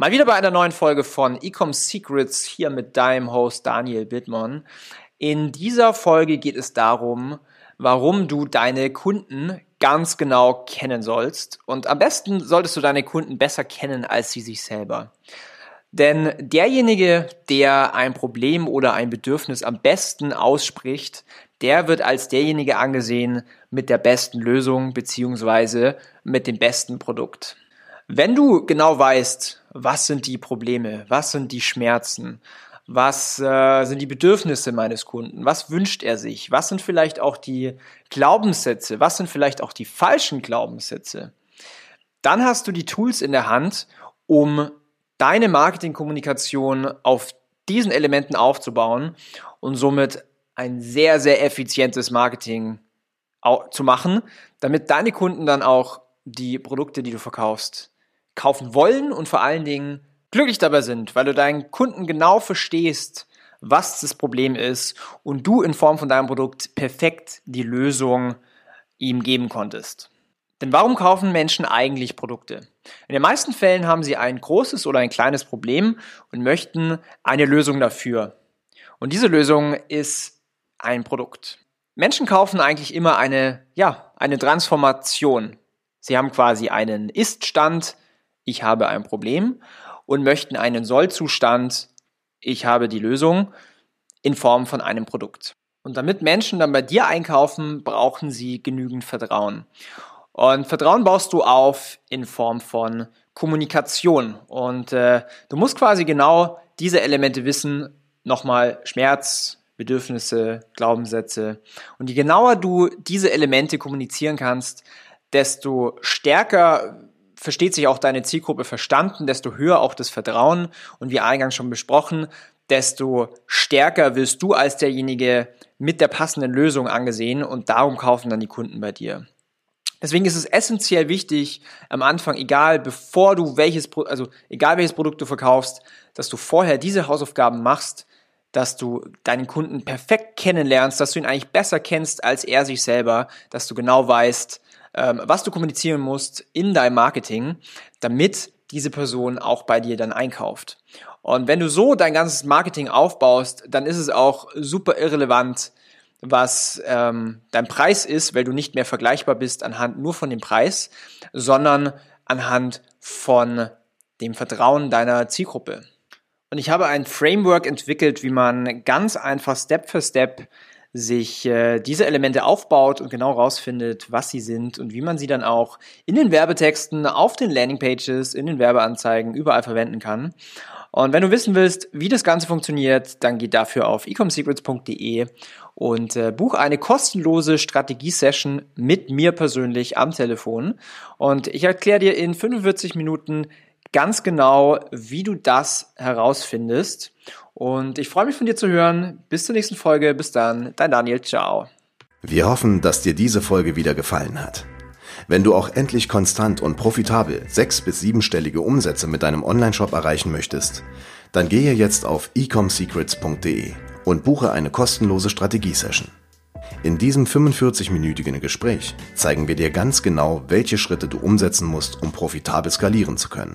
Mal wieder bei einer neuen Folge von Ecom Secrets hier mit deinem Host Daniel Bittmann. In dieser Folge geht es darum, warum du deine Kunden ganz genau kennen sollst. Und am besten solltest du deine Kunden besser kennen als sie sich selber. Denn derjenige, der ein Problem oder ein Bedürfnis am besten ausspricht, der wird als derjenige angesehen mit der besten Lösung beziehungsweise mit dem besten Produkt. Wenn du genau weißt, was sind die Probleme, was sind die Schmerzen, was äh, sind die Bedürfnisse meines Kunden, was wünscht er sich, was sind vielleicht auch die Glaubenssätze, was sind vielleicht auch die falschen Glaubenssätze, dann hast du die Tools in der Hand, um deine Marketingkommunikation auf diesen Elementen aufzubauen und somit ein sehr, sehr effizientes Marketing zu machen, damit deine Kunden dann auch die Produkte, die du verkaufst, kaufen wollen und vor allen Dingen glücklich dabei sind, weil du deinen Kunden genau verstehst, was das Problem ist und du in Form von deinem Produkt perfekt die Lösung ihm geben konntest. Denn warum kaufen Menschen eigentlich Produkte? In den meisten Fällen haben sie ein großes oder ein kleines Problem und möchten eine Lösung dafür. Und diese Lösung ist ein Produkt. Menschen kaufen eigentlich immer eine, ja, eine Transformation. Sie haben quasi einen Ist-Stand, ich habe ein Problem und möchten einen Sollzustand, ich habe die Lösung in Form von einem Produkt. Und damit Menschen dann bei dir einkaufen, brauchen sie genügend Vertrauen. Und Vertrauen baust du auf in Form von Kommunikation. Und äh, du musst quasi genau diese Elemente wissen. Nochmal Schmerz, Bedürfnisse, Glaubenssätze. Und je genauer du diese Elemente kommunizieren kannst, desto stärker versteht sich auch deine Zielgruppe verstanden, desto höher auch das Vertrauen und wie eingangs schon besprochen, desto stärker wirst du als derjenige mit der passenden Lösung angesehen und darum kaufen dann die Kunden bei dir. Deswegen ist es essentiell wichtig, am Anfang, egal bevor du welches, also egal welches Produkt du verkaufst, dass du vorher diese Hausaufgaben machst, dass du deinen Kunden perfekt kennenlernst, dass du ihn eigentlich besser kennst als er sich selber, dass du genau weißt, ähm, was du kommunizieren musst in deinem Marketing, damit diese Person auch bei dir dann einkauft. Und wenn du so dein ganzes Marketing aufbaust, dann ist es auch super irrelevant, was ähm, dein Preis ist, weil du nicht mehr vergleichbar bist anhand nur von dem Preis, sondern anhand von dem Vertrauen deiner Zielgruppe. Und ich habe ein Framework entwickelt, wie man ganz einfach Step für Step sich äh, diese Elemente aufbaut und genau rausfindet, was sie sind und wie man sie dann auch in den Werbetexten, auf den Landingpages, in den Werbeanzeigen überall verwenden kann. Und wenn du wissen willst, wie das Ganze funktioniert, dann geh dafür auf ecomsecrets.de und äh, buch eine kostenlose Strategie-Session mit mir persönlich am Telefon. Und ich erkläre dir in 45 Minuten ganz genau, wie du das herausfindest. Und ich freue mich von dir zu hören. Bis zur nächsten Folge. Bis dann. Dein Daniel. Ciao. Wir hoffen, dass dir diese Folge wieder gefallen hat. Wenn du auch endlich konstant und profitabel sechs- bis siebenstellige Umsätze mit deinem Onlineshop erreichen möchtest, dann gehe jetzt auf ecomsecrets.de und buche eine kostenlose Strategiesession. In diesem 45-minütigen Gespräch zeigen wir dir ganz genau, welche Schritte du umsetzen musst, um profitabel skalieren zu können.